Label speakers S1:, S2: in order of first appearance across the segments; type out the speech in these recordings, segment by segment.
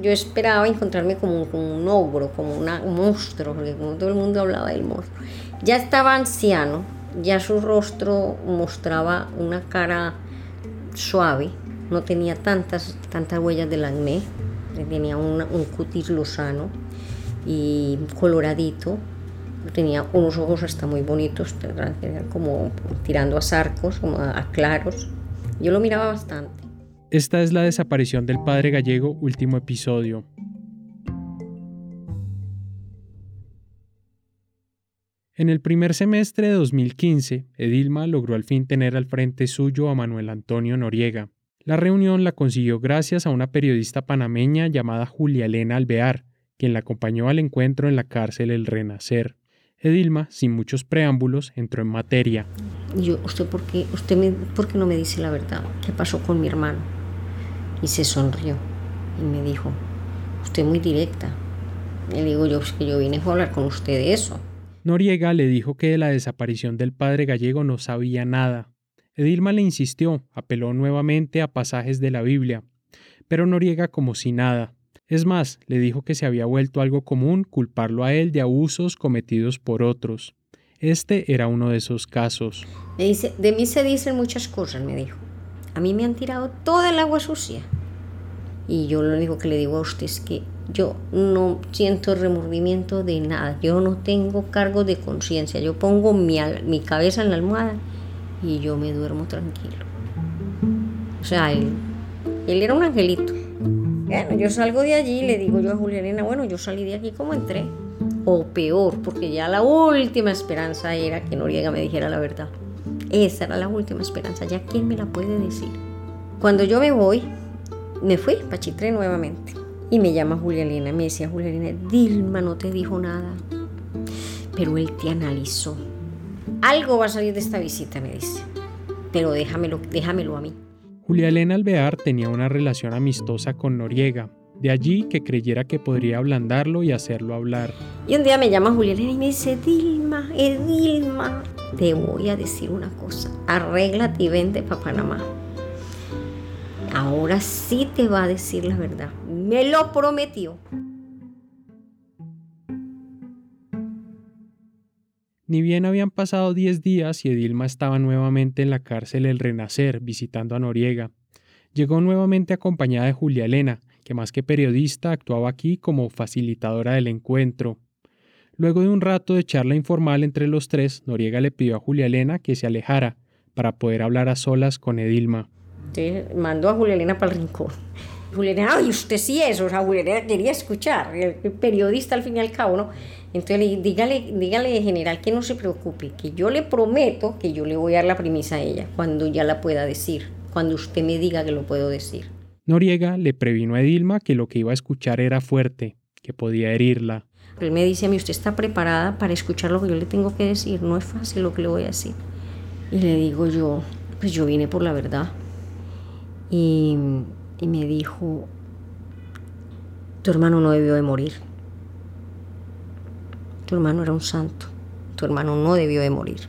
S1: Yo esperaba encontrarme como, un- ogro, como un monstruo, porque todo el mundo hablaba del monstruo. Ya estaba anciano, ya su rostro mostraba una cara suave, no tenía tantas, tantas huellas del acné, tenía un cutis lozano y coloradito, tenía unos ojos hasta muy bonitos, como tirando a zarcos, como a, a claros. Yo lo miraba bastante.
S2: Esta es la desaparición del padre gallego, último episodio. En el primer semestre de 2015, Edilma logró al fin tener al frente suyo a Manuel Antonio Noriega. La reunión la consiguió gracias a una periodista panameña llamada Julia Elena Alvear, quien la acompañó al encuentro en la cárcel El Renacer. Edilma, sin muchos preámbulos, entró en materia.
S1: Yo, ¿usted por qué, usted me, por qué no me dice la verdad? ¿Qué pasó con mi hermano? Y se sonrió y me dijo, usted muy directa. Le digo yo, que yo vine a hablar con usted de eso.
S2: Noriega le dijo que de la desaparición del padre gallego no sabía nada. Edilma le insistió, apeló nuevamente a pasajes de la Biblia, pero Noriega como si nada. Es más, le dijo que se había vuelto algo común culparlo a él de abusos cometidos por otros. Este era uno de esos casos.
S1: Me dice, de mí se dicen muchas cosas, me dijo. A mí me han tirado toda el agua sucia. Y yo lo único que le digo a usted es que yo no siento remordimiento de nada. Yo no tengo cargo de conciencia. Yo pongo mi, mi cabeza en la almohada y yo me duermo tranquilo. O sea, él, era un angelito. Bueno, yo salgo de allí y le digo yo a Julia Elena, bueno, yo salí de aquí como entré. O peor, porque ya la última esperanza era que Noriega me dijera la verdad. Esa era la última esperanza. ¿Ya quién me la puede decir? Cuando yo me voy, me fui para nuevamente. Y me llama Julia Elena. Me decía Julia Elena, Dilma no te dijo nada. Pero él te analizó. Algo va a salir de esta visita, me dice. Pero déjamelo, déjamelo a mí.
S2: Julia Elena Alvear tenía una relación amistosa con Noriega, de allí que creyera que podría ablandarlo y hacerlo hablar.
S1: Y un día me llama Julia Elena y me dice, Dilma, Edilma, te voy a decir una cosa. Arréglate y vente para Panamá. Ahora sí te va a decir la verdad. Me lo prometió.
S2: Ni bien habían pasado 10 días y Edilma estaba nuevamente en la cárcel El Renacer visitando a Noriega. Llegó nuevamente acompañada de Julia Elena, que más que periodista actuaba aquí como facilitadora del encuentro. Luego de un rato de charla informal entre los tres, Noriega le pidió a Julia Elena que se alejara para poder hablar a solas con Edilma.
S1: Entonces mandó a Julia Elena para el rincón. Julia Elena, ay, usted sí es, o sea, Julia Elena quería escuchar, el periodista al fin y al cabo, ¿no? Entonces le- dígale, dígale general que no se preocupe, que yo le prometo que yo le voy a dar la premisa a ella cuando ya la pueda decir, cuando usted me diga que lo puedo decir.
S2: Noriega le previno a Edilma que lo que iba a escuchar era fuerte, que podía herirla.
S1: Él me dice a mí, usted está preparada para escuchar lo que yo le tengo que decir, no es fácil lo que le voy a decir. Y le digo yo, pues yo vine por la verdad. Y, y me dijo, tu hermano no debió de morir. Tu hermano era un santo. Tu hermano no debió de morir.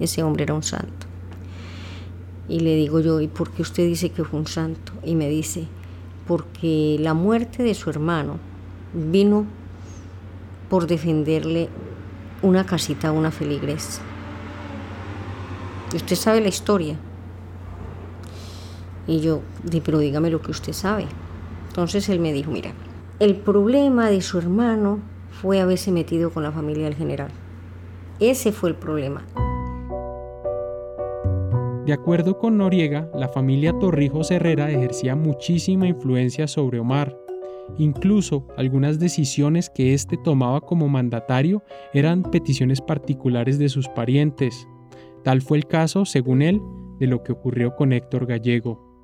S1: Ese hombre era un santo. Y le digo yo, ¿y por qué usted dice que fue un santo? Y me dice, porque la muerte de su hermano vino por defenderle una casita a una feligres. Y usted sabe la historia. Y yo, pero dígame lo que usted sabe. Entonces él me dijo, mira, el problema de su hermano fue haberse metido con la familia del general. Ese fue el problema.
S2: De acuerdo con Noriega, la familia Torrijos Herrera ejercía muchísima influencia sobre Omar. Incluso algunas decisiones que éste tomaba como mandatario eran peticiones particulares de sus parientes. Tal fue el caso, según él, de lo que ocurrió con Héctor Gallego.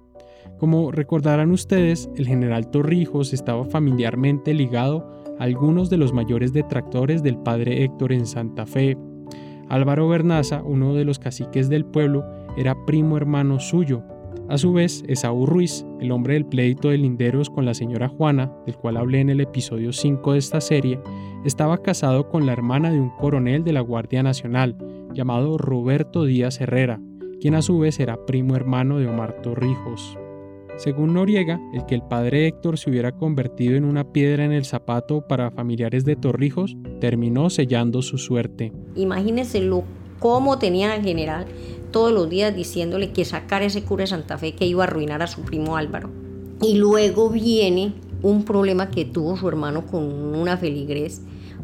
S2: Como recordarán ustedes, el general Torrijos estaba familiarmente ligado a algunos de los mayores detractores del padre Héctor en Santa Fe. Álvaro Bernaza, uno de los caciques del pueblo, era primo hermano suyo. A su vez, Esaú Ruiz, el hombre del pleito de linderos con la señora Juana, del cual hablé en el episodio 5 de esta serie, estaba casado con la hermana de un coronel de la Guardia Nacional, llamado Roberto Díaz Herrera, quien a su vez era primo hermano de Omar Torrijos. Según Noriega, el que el padre Héctor se hubiera convertido en una piedra en el zapato para familiares de Torrijos terminó sellando su suerte.
S1: Imagínense lo cómo tenía al general todos los días diciéndole que sacar ese cura de Santa Fe que iba a arruinar a su primo Álvaro. Y luego viene un problema que tuvo su hermano con una feligres,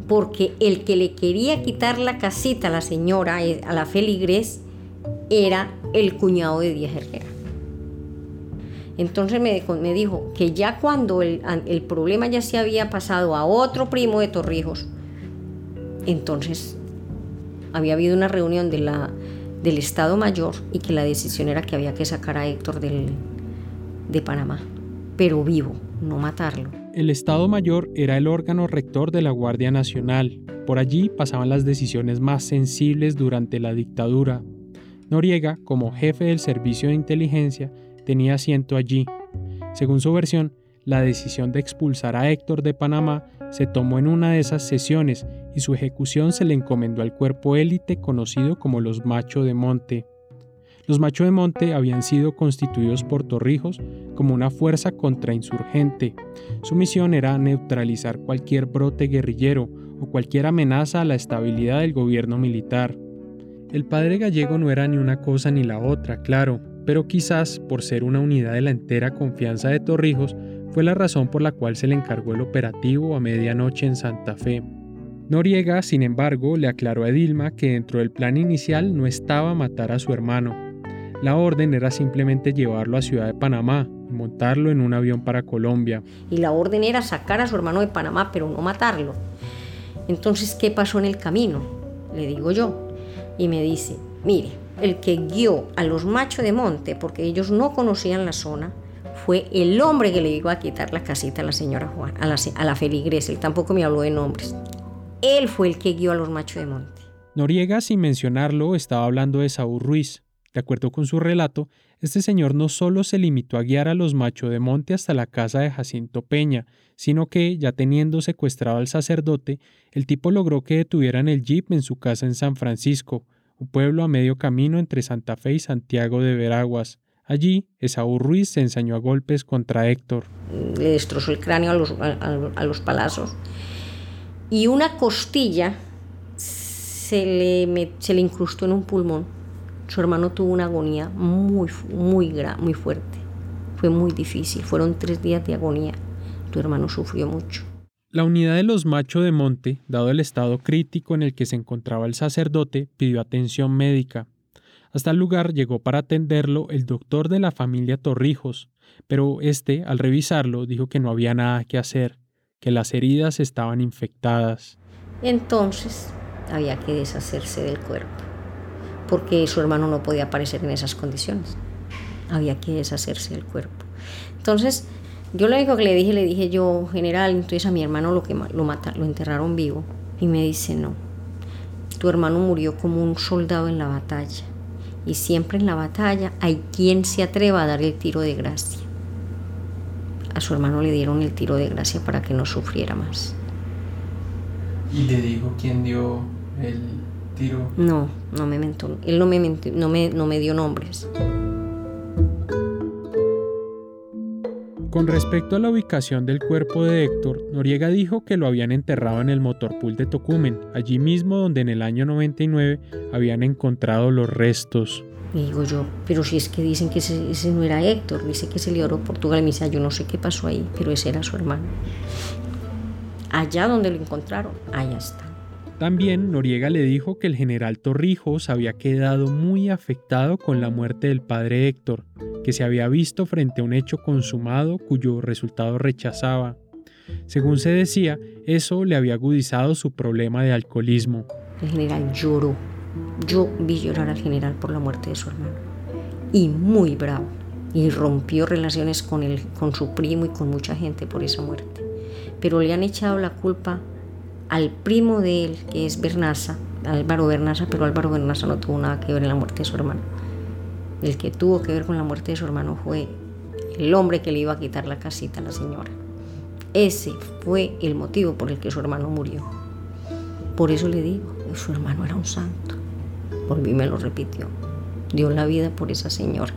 S1: porque el que le quería quitar la casita a la señora, eh, a la feligres, era el cuñado de Díaz Herrera. Entonces me, me dijo que ya cuando el, el, problema ya se había pasado a otro primo de Torrijos, entonces había habido una reunión de la, del Estado Mayor y que la decisión era que había que sacar a Héctor de Panamá, pero vivo, no matarlo.
S2: El Estado Mayor era el órgano rector de la Guardia Nacional. Por allí pasaban las decisiones más sensibles durante la dictadura. Noriega, como jefe del servicio de inteligencia, tenía asiento allí. Según su versión, la decisión de expulsar a Héctor de Panamá se tomó en una de esas sesiones y su ejecución se le encomendó al cuerpo élite conocido como los Macho de Monte. Los Macho de Monte habían sido constituidos por Torrijos como una fuerza contrainsurgente. Su misión era neutralizar cualquier brote guerrillero o cualquier amenaza a la estabilidad del gobierno militar. El padre gallego no era ni una cosa ni la otra, claro, pero quizás por ser una unidad de la entera confianza de Torrijos, fue la razón por la cual se le encargó el operativo a medianoche en Santa Fe. Noriega, sin embargo, le aclaró a Edilma que dentro del plan inicial no estaba matar a su hermano. La orden era simplemente llevarlo a Ciudad de Panamá y montarlo en un avión para Colombia.
S1: Y la orden era sacar a su hermano de Panamá, pero no matarlo. Entonces, ¿qué pasó en el camino? Le digo yo. Y me dice, mire, el que guió a los machos de monte, porque ellos no conocían la zona, fue el hombre que le iba a quitar la casita a la señora Juan, a la, a la feligres. Él tampoco me habló de nombres. Él fue el que guió a los machos de monte.
S2: Noriega, sin mencionarlo, estaba hablando de Saúl Ruiz. De acuerdo con su relato, este señor no solo se limitó a guiar a los machos de monte hasta la casa de Jacinto Peña, sino que, ya teniendo secuestrado al sacerdote, el tipo logró que detuvieran el jeep en su casa en San Francisco, un pueblo a medio camino entre Santa Fe y Santiago de Veraguas. Allí, Esaú Ruiz se ensañó a golpes contra Héctor.
S1: Le destrozó el cráneo a los, a, los palazos y una costilla se le, se le incrustó en un pulmón. Su hermano tuvo una agonía muy, muy, muy fuerte. Fue muy difícil. Fueron tres días de agonía. Tu hermano sufrió mucho.
S2: La unidad de los Macho de Monte, dado el estado crítico en el que se encontraba el sacerdote, pidió atención médica. Hasta el lugar llegó para atenderlo el doctor de la familia Torrijos, pero este, al revisarlo, dijo que no había nada que hacer, que las heridas estaban infectadas.
S1: Entonces había que deshacerse del cuerpo, porque su hermano no podía aparecer en esas condiciones. Había que deshacerse del cuerpo. Entonces, yo lo único que le dije, le dije yo, general, entonces a mi hermano lo, que, lo, lo enterraron vivo. Y me dice, no, tu hermano murió como un soldado en la batalla y siempre en la batalla hay quien se atreva a dar el tiro de gracia. A su hermano le dieron el tiro de gracia para que no sufriera más.
S3: ¿Y te dijo quién dio el tiro?
S1: No, no me mentó. Él no me, no me, no me dio nombres.
S2: Con respecto a la ubicación del cuerpo de Héctor, Noriega dijo que lo habían enterrado en el motorpool de Tocumen, allí mismo donde en el año 99 habían encontrado los restos.
S1: Y digo yo, pero si es que dicen que ese, ese no era Héctor, dice que se le a Portugal. Y me dice, ah, yo no sé qué pasó ahí, pero ese era su hermano. Allá donde lo encontraron, allá está.
S2: También Noriega le dijo que el general Torrijos había quedado muy afectado con la muerte del padre Héctor, que se había visto frente a un hecho consumado cuyo resultado rechazaba. Según se decía, eso le había agudizado su problema de alcoholismo.
S1: El general lloró. Yo vi llorar al general por la muerte de su hermano. Y muy bravo. Y rompió relaciones con, él, con su primo y con mucha gente por esa muerte. Pero le han echado la culpa al primo de él, que es Bernaza, Álvaro Bernaza, pero Álvaro Bernaza no tuvo nada que ver en la muerte de su hermano. El que tuvo que ver con la muerte de su hermano fue el hombre que le iba a quitar la casita a la señora. Ese fue el motivo por el que su hermano murió. Por eso le digo, su hermano era un santo. Volví y me lo repitió. Dio la vida por esa señora.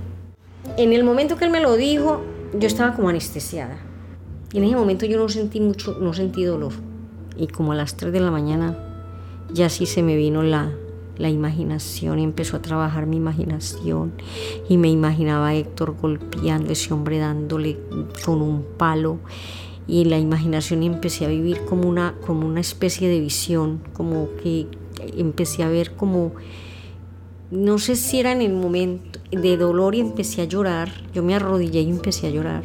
S1: En el momento que él me lo dijo, yo estaba como anestesiada. Y en ese momento yo no sentí mucho, no sentí dolor y como a las 3 de la mañana ya sí se me vino la, la imaginación empezó a trabajar mi imaginación y me imaginaba a Héctor golpeando a ese hombre dándole con un palo y la imaginación empecé a vivir como una, como una especie de visión, como que empecé a ver como, no sé si era en el momento de dolor y empecé a llorar, yo me arrodillé y empecé a llorar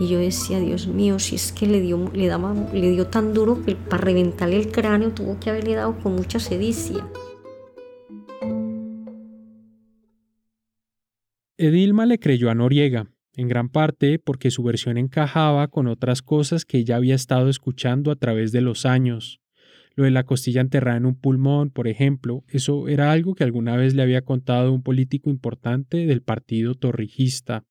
S1: y yo decía, Dios mío, si es que le dio, le daba, le dio tan duro que para reventarle el cráneo tuvo que haberle dado con mucha sedicia.
S2: Edilma le creyó a Noriega, en gran parte porque su versión encajaba con otras cosas que ella había estado escuchando a través de los años. Lo de la costilla enterrada en un pulmón, por ejemplo, eso era algo que alguna vez le había contado un político importante del partido torrijista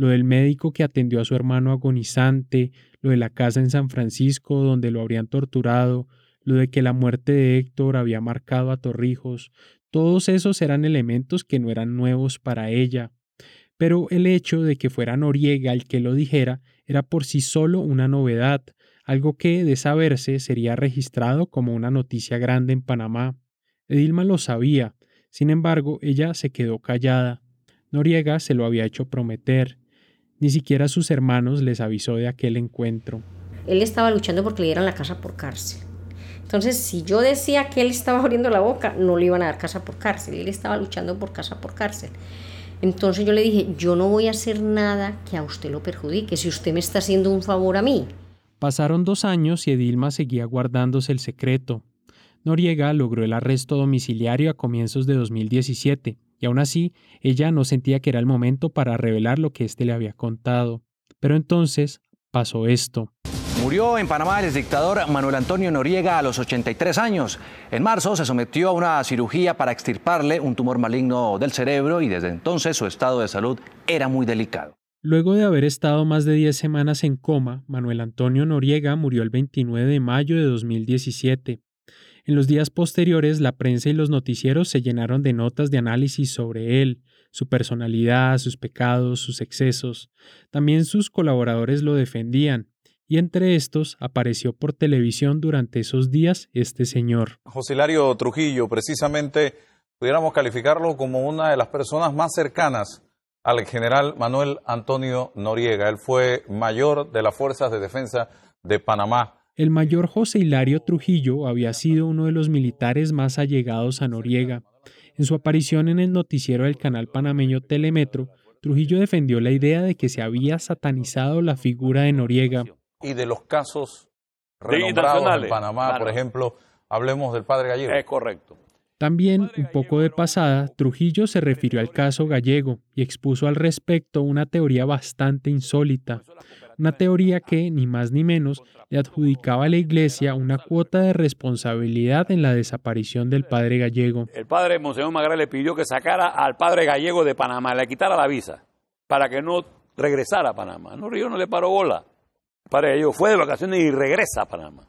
S2: lo del médico que atendió a su hermano agonizante, lo de la casa en San Francisco donde lo habrían torturado, lo de que la muerte de Héctor había marcado a Torrijos, todos esos eran elementos que no eran nuevos para ella. Pero el hecho de que fuera Noriega el que lo dijera era por sí solo una novedad, algo que, de saberse, sería registrado como una noticia grande en Panamá. Edilma lo sabía, sin embargo, ella se quedó callada. Noriega se lo había hecho prometer, ni siquiera sus hermanos les avisó de aquel encuentro.
S1: Él estaba luchando porque le dieran la casa por cárcel. Entonces, si yo decía que él estaba abriendo la boca, no le iban a dar casa por cárcel. Él estaba luchando por casa por cárcel. Entonces yo le dije, yo no voy a hacer nada que a usted lo perjudique, si usted me está haciendo un favor a mí.
S2: Pasaron dos años y Edilma seguía guardándose el secreto. Noriega logró el arresto domiciliario a comienzos de 2017 y aún así ella no sentía que era el momento para revelar lo que éste le había contado. Pero entonces pasó esto.
S4: Murió en Panamá el dictador Manuel Antonio Noriega a los 83 años. En marzo se sometió a una cirugía para extirparle un tumor maligno del cerebro y desde entonces su estado de salud era muy delicado.
S2: Luego de haber estado más de 10 semanas en coma, Manuel Antonio Noriega murió el 29 de mayo de 2017. En los días posteriores, la prensa y los noticieros se llenaron de notas de análisis sobre él, su personalidad, sus pecados, sus excesos. También sus colaboradores lo defendían, y entre estos apareció por televisión durante esos días este señor.
S5: José Hilario Trujillo, precisamente pudiéramos calificarlo como una de las personas más cercanas al general Manuel Antonio Noriega. Él fue mayor de las Fuerzas de Defensa de Panamá
S2: el mayor José Hilario Trujillo había sido uno de los militares más allegados a Noriega. En su aparición en el noticiero del canal panameño Telemetro, Trujillo defendió la idea de que se había satanizado la figura de Noriega.
S5: Y de los casos renombrados en Panamá, por ejemplo, hablemos del padre Gallego.
S6: Es correcto.
S2: También, un poco de pasada, Trujillo se refirió al caso gallego y expuso al respecto una teoría bastante insólita una teoría que, ni más ni menos, le adjudicaba a la Iglesia una cuota de responsabilidad en la desaparición del padre gallego.
S6: El padre Monseñor Magral le pidió que sacara al padre gallego de Panamá, le quitara la visa, para que no regresara a Panamá. No, Río no le paró bola. El padre gallego fue de vacaciones y regresa a Panamá.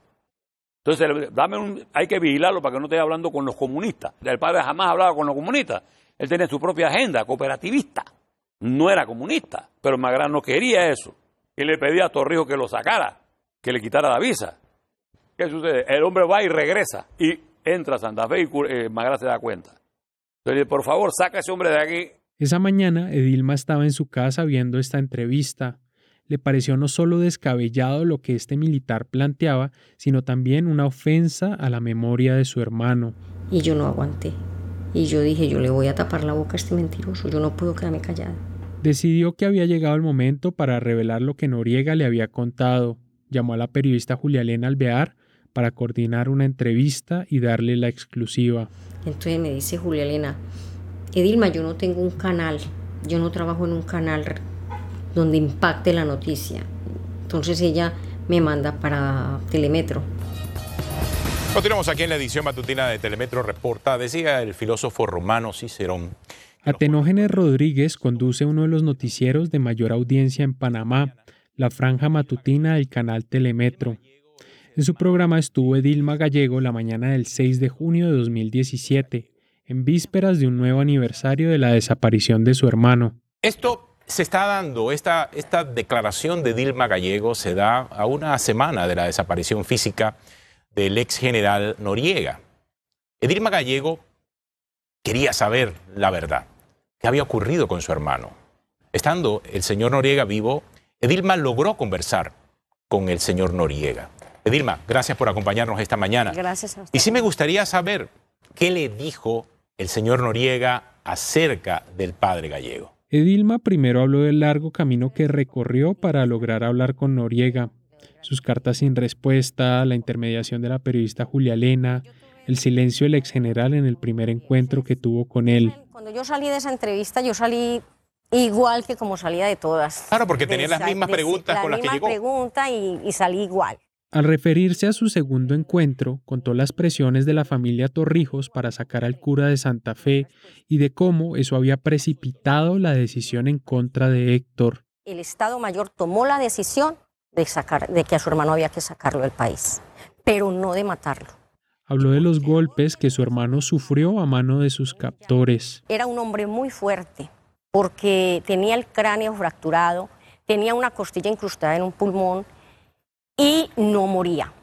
S6: Entonces, dame hay que vigilarlo para que no esté hablando con los comunistas. El padre jamás hablaba con los comunistas. Él tenía su propia agenda cooperativista. No era comunista, pero Magral no quería eso. y le pedía a Torrijos que lo sacara, que le quitara la visa. ¿Qué sucede? El hombre va y regresa y entra a Santa Fe y eh, Magra se da cuenta. Entonces, por favor, saca a ese hombre de aquí.
S2: Esa mañana, Edilma estaba en su casa viendo esta entrevista. Le pareció no solo descabellado lo que este militar planteaba, sino también una ofensa a la memoria de su hermano.
S1: Y yo no aguanté. Y yo dije, yo le voy a tapar la boca a este mentiroso, yo no puedo quedarme callada.
S2: Decidió que había llegado el momento para revelar lo que Noriega le había contado. Llamó a la periodista Julia Elena Alvear para coordinar una entrevista y darle la exclusiva.
S1: Entonces me dice Julia Elena, Edilma, yo no tengo un canal, yo no trabajo en un canal donde impacte la noticia. Entonces ella me manda para Telemetro.
S7: Continuamos aquí en la edición matutina de Telemetro Reporta. Decía el filósofo romano Cicerón.
S2: Atenógenes Rodríguez conduce uno de los noticieros de mayor audiencia en Panamá, la franja matutina del canal Telemetro. En su programa estuvo Edilma Gallego la mañana del 6 de junio de 2017, en vísperas de un nuevo aniversario de la desaparición de su hermano.
S7: Esto se está dando, esta, esta declaración de Dilma Gallego se da a una semana de la desaparición física del ex general Noriega. Edilma Gallego quería saber la verdad, qué había ocurrido con su hermano. Estando el señor Noriega vivo, Edilma logró conversar con el señor Noriega. Edilma, gracias por acompañarnos esta mañana.
S1: Gracias
S7: a usted. Y sí me gustaría saber qué le dijo el señor Noriega acerca del padre gallego.
S2: Edilma primero habló del largo camino que recorrió para lograr hablar con Noriega, sus cartas sin respuesta, la intermediación de la periodista Julia Elena, el silencio del ex general en el primer encuentro que tuvo con él.
S1: Cuando yo salí de esa entrevista, yo salí igual que como salía de todas.
S7: Claro, porque tenía las mismas preguntas con las que llegó.
S1: La misma pregunta y salí igual.
S2: Al referirse a su segundo encuentro, contó las presiones de la familia Torrijos para sacar al cura de Santa Fe y de cómo eso había precipitado la decisión en contra de Héctor.
S1: El Estado Mayor tomó la decisión de, sacar, de que a su hermano había que sacarlo del país, pero no de matarlo.
S2: Habló de los golpes que su hermano sufrió a mano de sus captores.
S1: Era un hombre muy fuerte porque tenía el cráneo fracturado, tenía una costilla incrustada en un pulmón y no moría,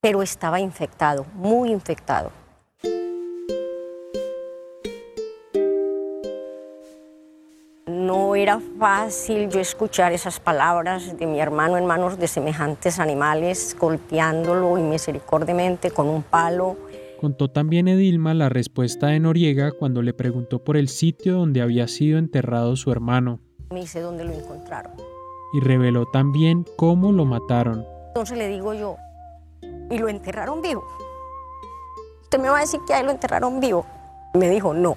S1: pero estaba infectado, muy infectado. No era fácil yo escuchar esas palabras de mi hermano en manos de semejantes animales, golpeándolo inmisericordiamente con un palo.
S2: Contó también Edilma la respuesta de Noriega cuando le preguntó por el sitio donde había sido enterrado su hermano.
S1: Me dice dónde lo encontraron
S2: y reveló también cómo lo mataron.
S1: Entonces le digo yo, ¿y lo enterraron vivo? Usted me va a decir que ahí lo enterraron vivo. Me dijo, no,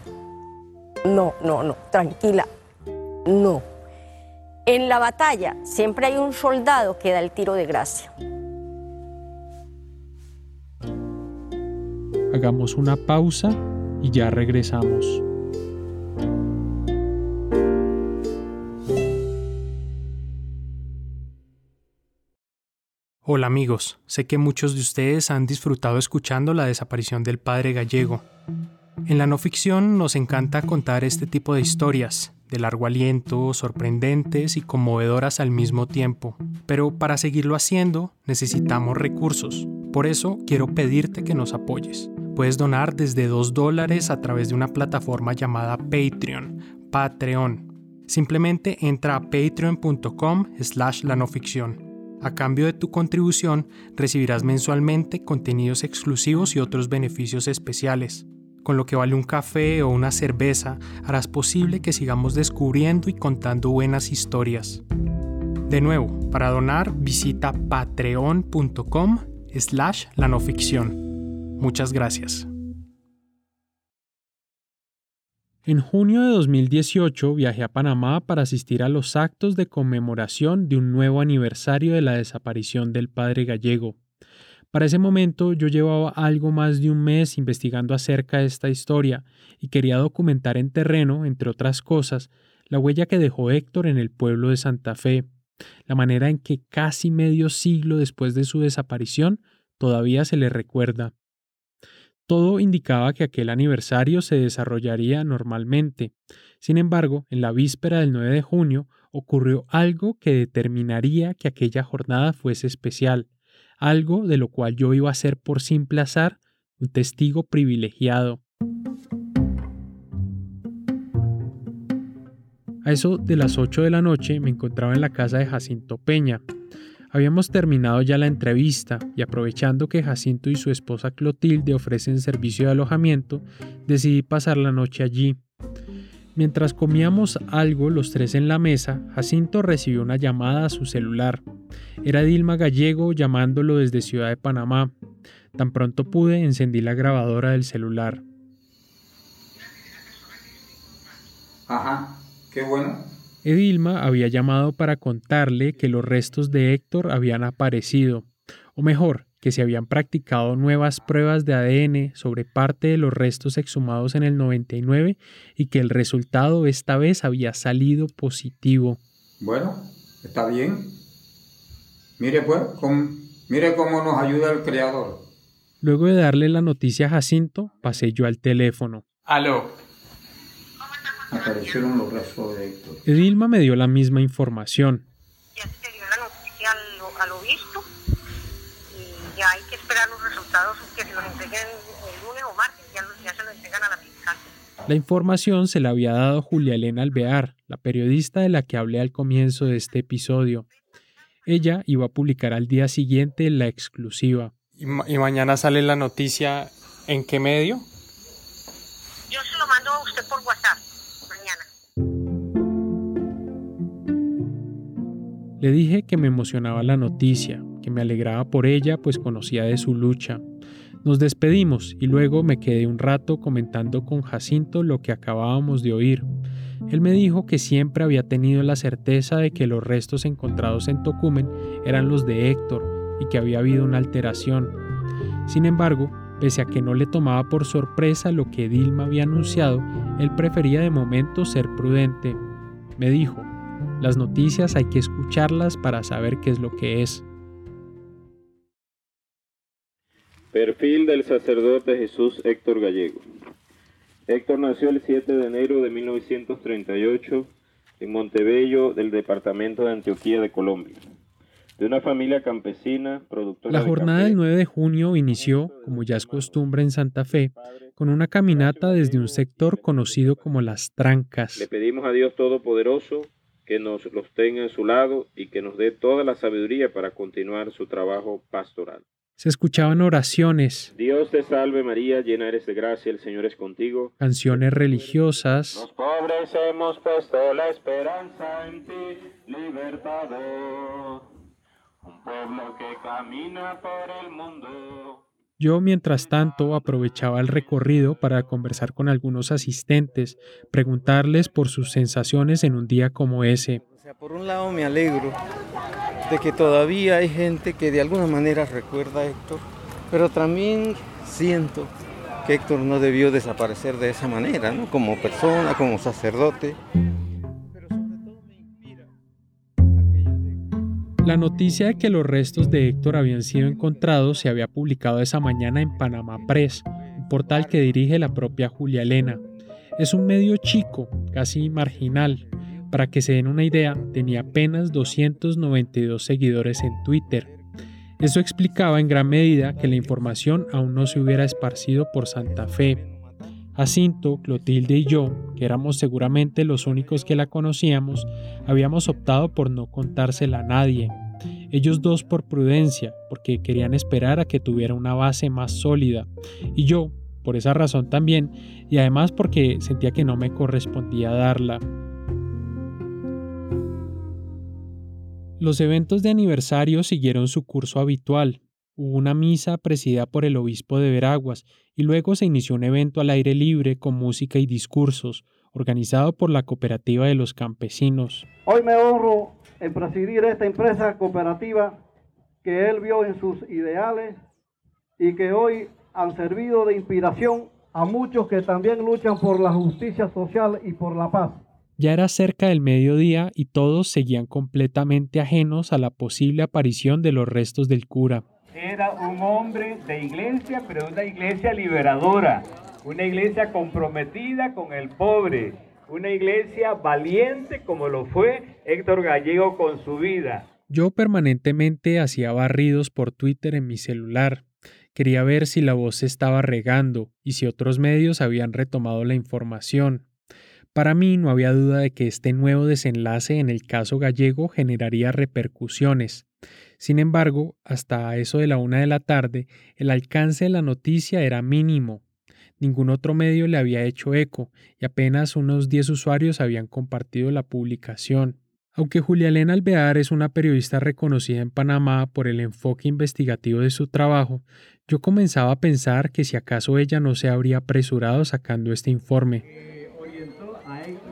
S1: no, no, no, tranquila, no. En la batalla siempre hay un soldado que da el tiro de gracia.
S2: Hagamos una pausa y ya regresamos. Hola amigos, sé que muchos de ustedes han disfrutado escuchando la desaparición del padre gallego. En la no ficción nos encanta contar este tipo de historias, de largo aliento, sorprendentes y conmovedoras al mismo tiempo. Pero para seguirlo haciendo necesitamos recursos. Por eso quiero pedirte que nos apoyes. Puedes donar desde 2 dólares a través de una plataforma llamada Patreon, Patreon. Simplemente entra a patreon.com slash la no ficción a cambio de tu contribución, recibirás mensualmente contenidos exclusivos y otros beneficios especiales. Con lo que vale un café o una cerveza, harás posible que sigamos descubriendo y contando buenas historias. De nuevo, para donar, visita patreon.com slash la no ficción. Muchas gracias. En junio de 2018 viajé a Panamá para asistir a los actos de conmemoración de un nuevo aniversario de la desaparición del padre gallego. Para ese momento yo llevaba algo más de un mes investigando acerca de esta historia y quería documentar en terreno, entre otras cosas, la huella que dejó Héctor en el pueblo de Santa Fe, la manera en que casi medio siglo después de su desaparición todavía se le recuerda. Todo indicaba que aquel aniversario se desarrollaría normalmente. Sin embargo, en la víspera del 9 de junio ocurrió algo que determinaría que aquella jornada fuese especial, algo de lo cual yo iba a ser por simple azar un testigo privilegiado. A eso de las 8 de la noche me encontraba en la casa de Jacinto Peña. Habíamos terminado ya la entrevista y aprovechando que Jacinto y su esposa Clotilde ofrecen servicio de alojamiento, decidí pasar la noche allí. Mientras comíamos algo los tres en la mesa, Jacinto recibió una llamada a su celular. Era Dilma Gallego llamándolo desde Ciudad de Panamá. Tan pronto pude, encendí la grabadora del celular.
S8: Ajá, qué bueno.
S2: Edilma había llamado para contarle que los restos de Héctor habían aparecido, o mejor, que se habían practicado nuevas pruebas de ADN sobre parte de los restos exhumados en el 99 y que el resultado esta vez había salido positivo.
S8: Bueno, está bien. Mire pues, mire cómo nos ayuda el creador.
S2: Luego de darle la noticia a Jacinto, pasé yo al teléfono.
S3: Aló.
S8: Aparecieron los restos de Héctor.
S2: Edilma me dio la misma información.
S9: Ya se dio la noticia a lo, visto y ya hay que esperar los resultados que se los entreguen el lunes o martes, ya, ya se los entregan a la fiscal.
S2: La información se la había dado Julia Elena Alvear, la periodista de la que hablé al comienzo de este episodio. Ella iba a publicar al día siguiente la exclusiva.
S3: ¿Y, y mañana sale la noticia en qué medio?
S9: Yo se lo mando a usted por WhatsApp.
S2: Le dije que me emocionaba la noticia, que me alegraba por ella, pues conocía de su lucha. Nos despedimos y luego me quedé un rato comentando con Jacinto lo que acabábamos de oír. Él me dijo que siempre había tenido la certeza de que los restos encontrados en Tocumen eran los de Héctor y que había habido una alteración. Sin embargo, pese a que no le tomaba por sorpresa lo que Dilma había anunciado, él prefería de momento ser prudente. Me dijo, las noticias hay que escucharlas para saber qué es lo que es.
S10: Perfil del sacerdote Jesús Héctor Gallego. Héctor nació el 7 de enero de 1938 en Montebello, del departamento de Antioquía de Colombia. De una familia campesina, productora
S2: La jornada del 9 de junio inició, como ya es costumbre en Santa Fe, con una caminata desde un sector conocido como Las Trancas.
S10: Le pedimos a Dios Todopoderoso que nos los tenga en su lado y que nos dé toda la sabiduría para continuar su trabajo pastoral.
S2: Se escuchaban oraciones.
S10: Dios te salve María, llena eres de gracia, el Señor es contigo.
S2: Canciones religiosas.
S10: Los pobres hemos puesto la esperanza en ti, libertador. Un pueblo que camina por el mundo.
S2: Yo, mientras tanto, aprovechaba el recorrido para conversar con algunos asistentes, preguntarles por sus sensaciones en un día como ese.
S11: O sea, por un lado me alegro de que todavía hay gente que de alguna manera recuerda a Héctor, pero también siento que Héctor no debió desaparecer de esa manera, ¿no? como persona, como sacerdote.
S2: La noticia de que los restos de Héctor habían sido encontrados se había publicado esa mañana en Panamá Press, un portal que dirige la propia Julia Elena. Es un medio chico, casi marginal. Para que se den una idea, tenía apenas 292 seguidores en Twitter. Eso explicaba en gran medida que la información aún no se hubiera esparcido por Santa Fe. Jacinto, Clotilde y yo, que éramos seguramente los únicos que la conocíamos, habíamos optado por no contársela a nadie. Ellos dos por prudencia, porque querían esperar a que tuviera una base más sólida, y yo, por esa razón también, y además porque sentía que no me correspondía darla. Los eventos de aniversario siguieron su curso habitual, Hubo una misa presidida por el obispo de Veraguas y luego se inició un evento al aire libre con música y discursos, organizado por la Cooperativa de los Campesinos.
S12: Hoy me honro en presidir esta empresa cooperativa que él vio en sus ideales y que hoy han servido de inspiración a muchos que también luchan por la justicia social y por la paz.
S2: Ya era cerca del mediodía y todos seguían completamente ajenos a la posible aparición de los restos del cura.
S13: Era un hombre de iglesia, pero una iglesia liberadora, una iglesia comprometida con el pobre, una iglesia valiente como lo fue Héctor Gallego con su vida.
S2: Yo permanentemente hacía barridos por Twitter en mi celular. Quería ver si la voz se estaba regando y si otros medios habían retomado la información. Para mí no había duda de que este nuevo desenlace en el caso gallego generaría repercusiones. Sin embargo, hasta eso de la una de la tarde, el alcance de la noticia era mínimo. Ningún otro medio le había hecho eco y apenas unos 10 usuarios habían compartido la publicación. Aunque Julia Elena Alvear es una periodista reconocida en Panamá por el enfoque investigativo de su trabajo, yo comenzaba a pensar que si acaso ella no se habría apresurado sacando este informe.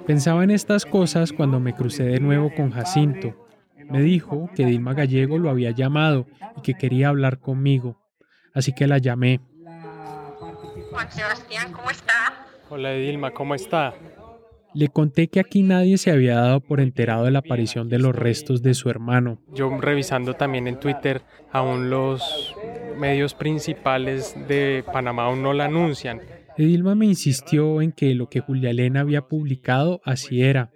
S2: Pensaba en estas cosas cuando me crucé de nuevo con Jacinto. Me dijo que Dilma Gallego lo había llamado y que quería hablar conmigo, así que la llamé.
S9: Juan Sebastián, ¿cómo está?
S2: Hola Dilma, ¿cómo está? Le conté que aquí nadie se había dado por enterado de la aparición de los restos de su hermano. Yo revisando también en Twitter, aún los medios principales de Panamá aún no la anuncian. Edilma me insistió en que lo que Julia Elena había publicado así era.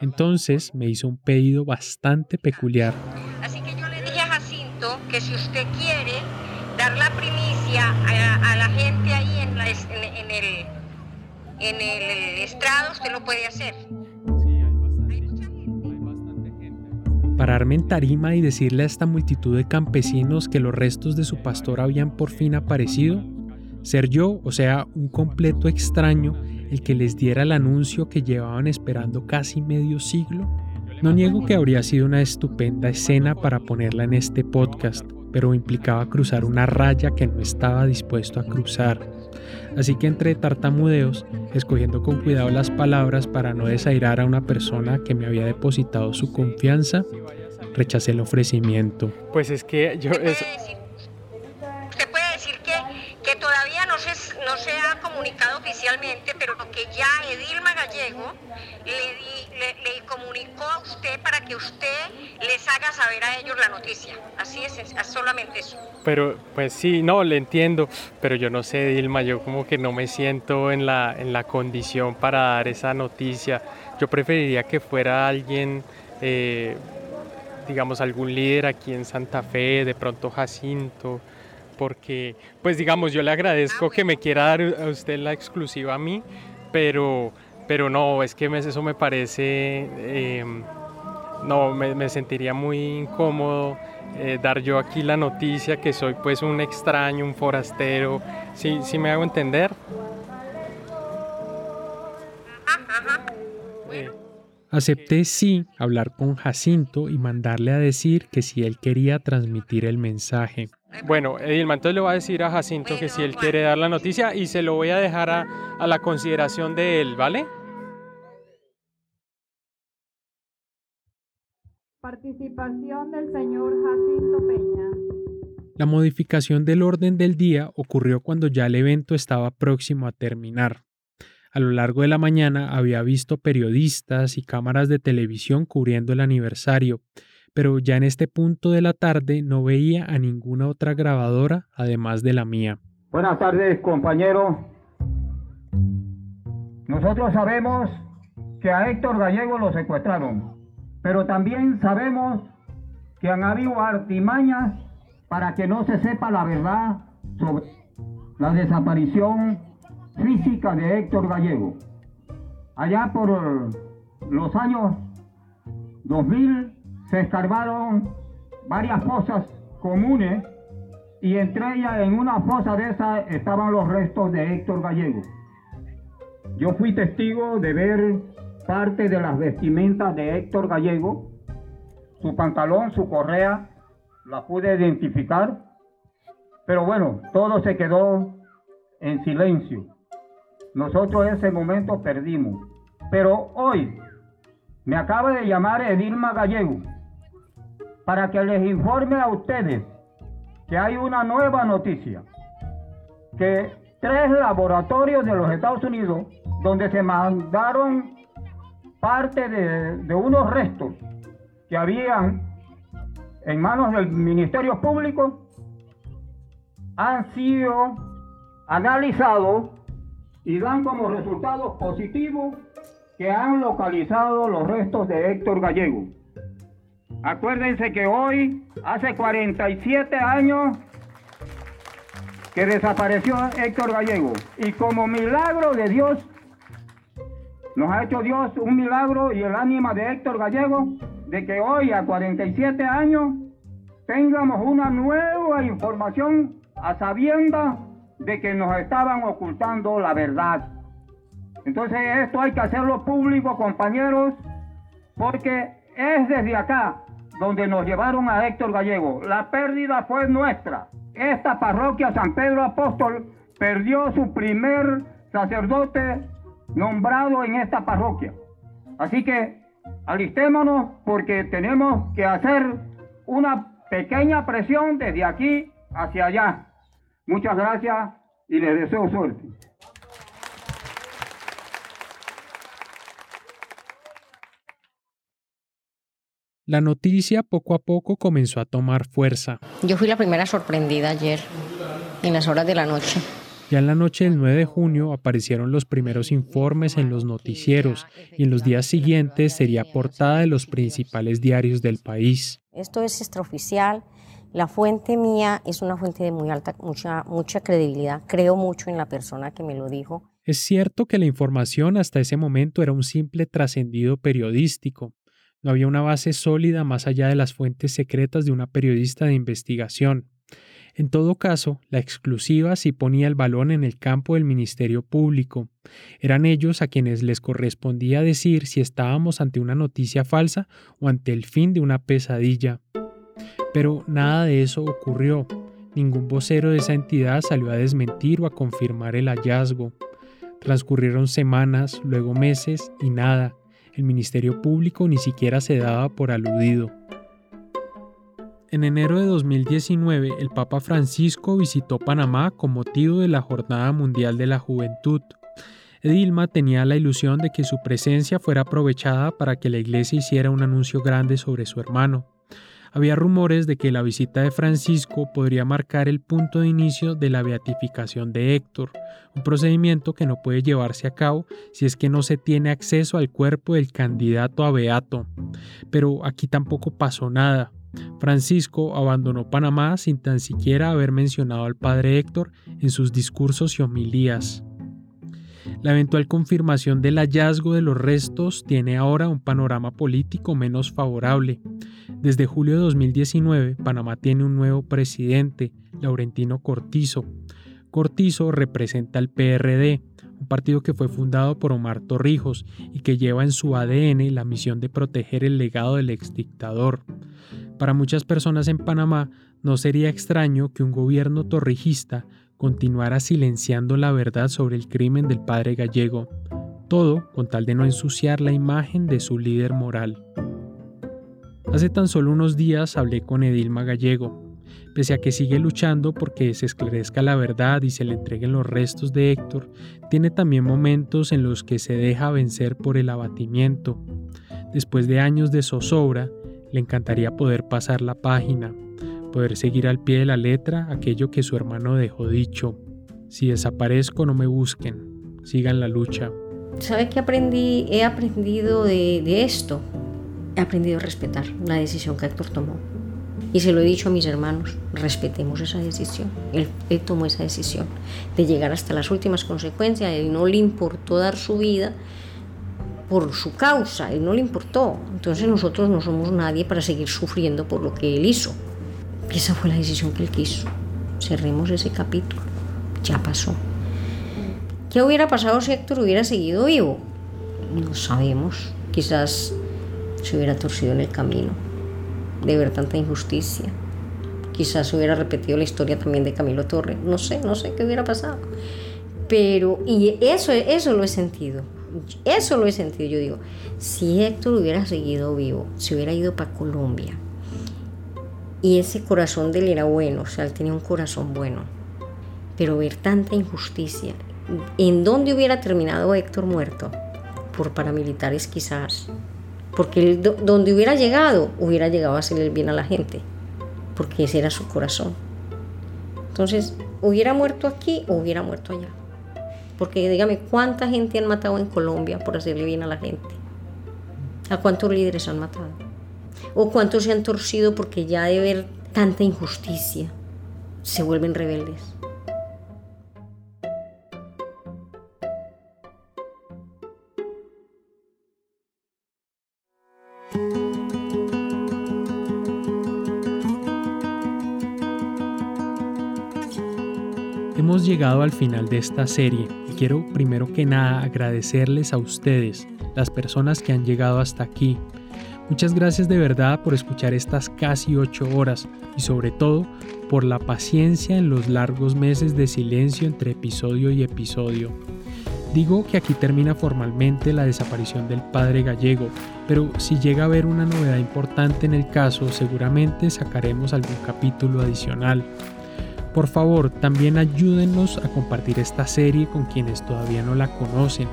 S2: Entonces me hizo un pedido bastante peculiar.
S9: Así que yo le dije a Jacinto que si usted quiere dar la primicia a, a la gente ahí en, la, en, en el en el estrado, usted lo puede hacer.
S2: Pararme en tarima y decirle a esta multitud de campesinos que los restos de su pastor habían por fin aparecido, ser yo, o sea, un completo extraño, el que les diera el anuncio que llevaban esperando casi medio siglo. No niego que habría sido una estupenda escena para ponerla en este podcast, pero implicaba cruzar una raya que no estaba dispuesto a cruzar. Así que entre tartamudeos, escogiendo con cuidado las palabras para no desairar a una persona que me había depositado su confianza, rechacé el ofrecimiento. Pues es que yo...
S9: Usted puede decir que, que todavía no se, ha comunicado oficialmente, pero que ya Edilma Gallego le, le, le, comunicó a usted para que usted les haga saber a ellos la noticia. Así es, es solamente eso.
S2: Pero, pues sí, no, le entiendo, pero yo no sé, Dilma, yo como que no me siento en la, en la condición para dar esa noticia. Yo preferiría que fuera alguien, eh, digamos, algún líder aquí en Santa Fe, de pronto Jacinto, porque, pues digamos, yo le agradezco que me quiera dar a usted la exclusiva a mí, pero, pero no, es que eso me parece, eh, no, me, me, sentiría muy incómodo eh, dar yo aquí la noticia que soy pues un extraño, un forastero, ¿sí, sí me hago entender? Eh, Acepté sí hablar con Jacinto y mandarle a decir que si él quería transmitir el mensaje. Bueno, Edilma, entonces le voy a decir a Jacinto que si él quiere dar la noticia y se lo voy a dejar a, a la consideración de él, ¿vale?
S14: Participación del señor Jacinto Peña.
S2: La modificación del orden del día ocurrió cuando ya el evento estaba próximo a terminar. A lo largo de la mañana había visto periodistas y cámaras de televisión cubriendo el aniversario, pero ya en este punto de la tarde no veía a ninguna otra grabadora además de la mía.
S8: Buenas tardes, compañeros. Nosotros sabemos que a Héctor Gallego lo secuestraron, pero también sabemos que han habido artimañas para que no se sepa la verdad sobre la desaparición física de Héctor Gallego. Allá por los años 2000 se escarbaron varias fosas comunes y entre ellas en una fosa de esas estaban los restos de Héctor Gallego. Yo fui testigo de ver parte de las vestimentas de Héctor Gallego, su pantalón, su correa, la pude identificar, pero bueno, todo se quedó en silencio. Nosotros ese momento perdimos. Pero hoy me acaba de llamar Edilma Gallego para que les informe a ustedes que hay una nueva noticia, que tres laboratorios de los Estados Unidos, donde se mandaron parte de, de unos restos que habían en manos del Ministerio Público, han sido analizados y dan como resultado positivo que han localizado los restos de Héctor Gallego. Acuérdense que hoy, hace 47 años, que desapareció Héctor Gallego. Y como milagro de Dios, nos ha hecho Dios un milagro y el ánima de Héctor Gallego de que hoy, a 47 años, tengamos una nueva información a sabienda de que nos estaban ocultando la verdad. Entonces esto hay que hacerlo público, compañeros, porque es desde acá donde nos llevaron a Héctor Gallego. La pérdida fue nuestra. Esta parroquia San Pedro Apóstol perdió su primer sacerdote nombrado en esta parroquia. Así que alistémonos porque tenemos que hacer una pequeña presión desde aquí hacia allá. Muchas gracias y les deseo suerte.
S2: La noticia poco a poco comenzó a tomar fuerza.
S1: Yo fui la primera sorprendida ayer, en las horas de la noche.
S2: Ya en la noche del 9 de junio aparecieron los primeros informes en los noticieros y en los días siguientes sería portada de los principales diarios del país.
S1: Esto es extraoficial. La fuente mía es una fuente de muy alta, mucha, mucha credibilidad. Creo mucho en la persona que me lo dijo.
S2: Es cierto que la información hasta ese momento era un simple trascendido periodístico. No había una base sólida más allá de las fuentes secretas de una periodista de investigación. En todo caso, la exclusiva sí ponía el balón en el campo del Ministerio Público. Eran ellos a quienes les correspondía decir si estábamos ante una noticia falsa o ante el fin de una pesadilla. Pero nada de eso ocurrió. Ningún vocero de esa entidad salió a desmentir o a confirmar el hallazgo. Transcurrieron semanas, luego meses y nada. El Ministerio Público ni siquiera se daba por aludido. En enero de 2019, el Papa Francisco visitó Panamá con motivo de la Jornada Mundial de la Juventud. Edilma tenía la ilusión de que su presencia fuera aprovechada para que la iglesia hiciera un anuncio grande sobre su hermano. Había rumores de que la visita de Francisco podría marcar el punto de inicio de la beatificación de Héctor, un procedimiento que no puede llevarse a cabo si es que no se tiene acceso al cuerpo del candidato a beato. Pero aquí tampoco pasó nada. Francisco abandonó Panamá sin tan siquiera haber mencionado al padre Héctor en sus discursos y homilías. La eventual confirmación del hallazgo de los restos tiene ahora un panorama político menos favorable. Desde julio de 2019, Panamá tiene un nuevo presidente, Laurentino Cortizo. Cortizo representa al PRD, un partido que fue fundado por Omar Torrijos y que lleva en su ADN la misión de proteger el legado del exdictador. Para muchas personas en Panamá no sería extraño que un gobierno torrijista continuara silenciando la verdad sobre el crimen del padre gallego, todo con tal de no ensuciar la imagen de su líder moral. Hace tan solo unos días hablé con Edilma Gallego. Pese a que sigue luchando porque se esclarezca la verdad y se le entreguen los restos de Héctor, tiene también momentos en los que se deja vencer por el abatimiento. Después de años de zozobra, le encantaría poder pasar la página, poder seguir al pie de la letra aquello que su hermano dejó dicho. Si desaparezco, no me busquen, sigan la lucha.
S1: ¿Sabe qué aprendí? He aprendido de, esto. He aprendido a respetar la decisión que Héctor tomó. Y se lo he dicho a mis hermanos, respetemos esa decisión. Él, él, tomó esa decisión de llegar hasta las últimas consecuencias. Él no le importó dar su vida por su causa, él no le importó. Entonces nosotros no somos nadie para seguir sufriendo por lo que él hizo. Esa fue la decisión que él quiso. Cerremos ese capítulo. Ya pasó. ¿Qué hubiera pasado si Héctor hubiera seguido vivo? No sabemos. Quizás se hubiera torcido en el camino de ver tanta injusticia. Quizás hubiera repetido la historia también de Camilo Torre. No sé, no sé qué hubiera pasado. Pero, y eso, eso lo he sentido. Eso lo he sentido. Yo digo, si Héctor hubiera seguido vivo, se hubiera ido para Colombia, y ese corazón de él era bueno, o sea, él tenía un corazón bueno. Pero ver tanta injusticia, ¿en dónde hubiera terminado Héctor muerto? Por paramilitares quizás. Porque él, donde hubiera llegado, hubiera llegado a hacer el bien a la gente. Porque ese era su corazón. Entonces, hubiera muerto aquí o hubiera muerto allá. Porque dígame, ¿cuánta gente han matado en Colombia por hacerle bien a la gente? ¿A cuántos líderes han matado? ¿O cuántos se han torcido porque ya de ver tanta injusticia se vuelven rebeldes?
S2: Hemos llegado al final de esta serie y quiero primero que nada agradecerles a ustedes, las personas que han llegado hasta aquí. Muchas gracias de verdad por escuchar estas casi ocho horas y sobre todo por la paciencia en los largos meses de silencio entre episodio y episodio. Digo que aquí termina formalmente la desaparición del padre gallego, pero si llega a haber una novedad importante en el caso, seguramente sacaremos algún capítulo adicional. Por favor, también ayúdennos a compartir esta serie con quienes todavía no la conocen.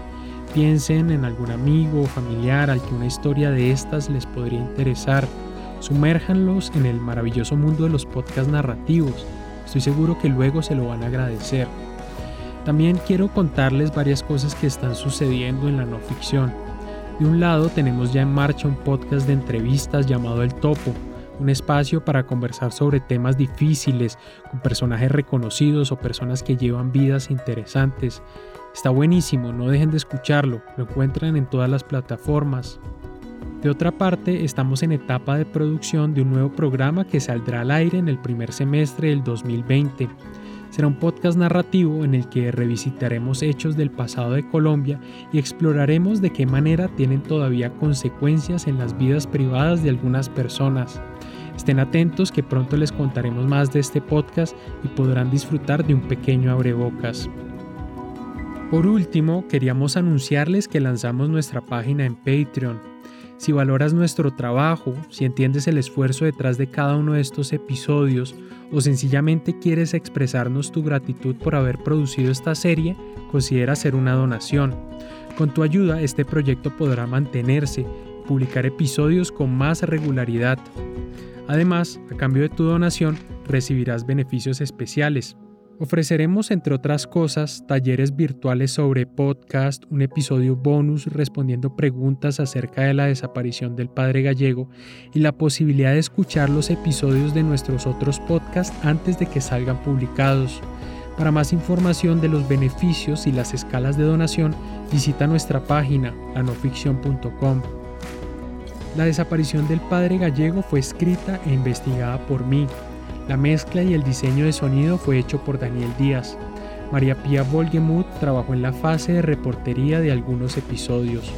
S2: Piensen en algún amigo o familiar al que una historia de estas les podría interesar. Sumérjanlos en el maravilloso mundo de los podcasts narrativos. Estoy seguro que luego se lo van a agradecer. También quiero contarles varias cosas que están sucediendo en la no ficción. De un lado tenemos ya en marcha un podcast de entrevistas llamado El Topo, un espacio para conversar sobre temas difíciles con personajes reconocidos o personas que llevan vidas interesantes. Está buenísimo, no dejen de escucharlo, lo encuentran en todas las plataformas. De otra parte, estamos en etapa de producción de un nuevo programa que saldrá al aire en el primer semestre del 2020. Será un podcast narrativo en el que revisitaremos hechos del pasado de Colombia y exploraremos de qué manera tienen todavía consecuencias en las vidas privadas de algunas personas. Estén atentos que pronto les contaremos más de este podcast y podrán disfrutar de un pequeño abrebocas. Por último, queríamos anunciarles que lanzamos nuestra página en Patreon. Si valoras nuestro trabajo, si entiendes el esfuerzo detrás de cada uno de estos episodios o sencillamente quieres expresarnos tu gratitud por haber producido esta serie, considera hacer una donación. Con tu ayuda, este proyecto podrá mantenerse, publicar episodios con más regularidad. Además, a cambio de tu donación, recibirás beneficios especiales. Ofreceremos, entre otras cosas, talleres virtuales sobre podcast, un episodio bonus respondiendo preguntas acerca de la desaparición del padre gallego y la posibilidad de escuchar los episodios de nuestros otros podcasts antes de que salgan publicados. Para más información de los beneficios y las escalas de donación, visita nuestra página lanoficción.com. La desaparición del padre gallego fue escrita e investigada por mí, la mezcla y el diseño de sonido fue hecho por Daniel Díaz. María Pía Volgemuth trabajó en la fase de reportería de algunos episodios.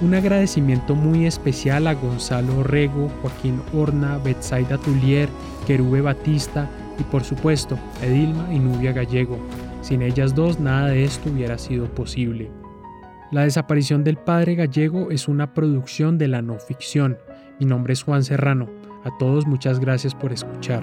S2: Un agradecimiento muy especial a Gonzalo Rego, Joaquín Horna, Betsaida Tulier, Querube Batista y por supuesto Edilma y Nubia Gallego. Sin ellas dos nada de esto hubiera sido posible. La desaparición del padre gallego es una producción de la no ficción. Mi nombre es Juan Serrano. A todos muchas gracias por escuchar.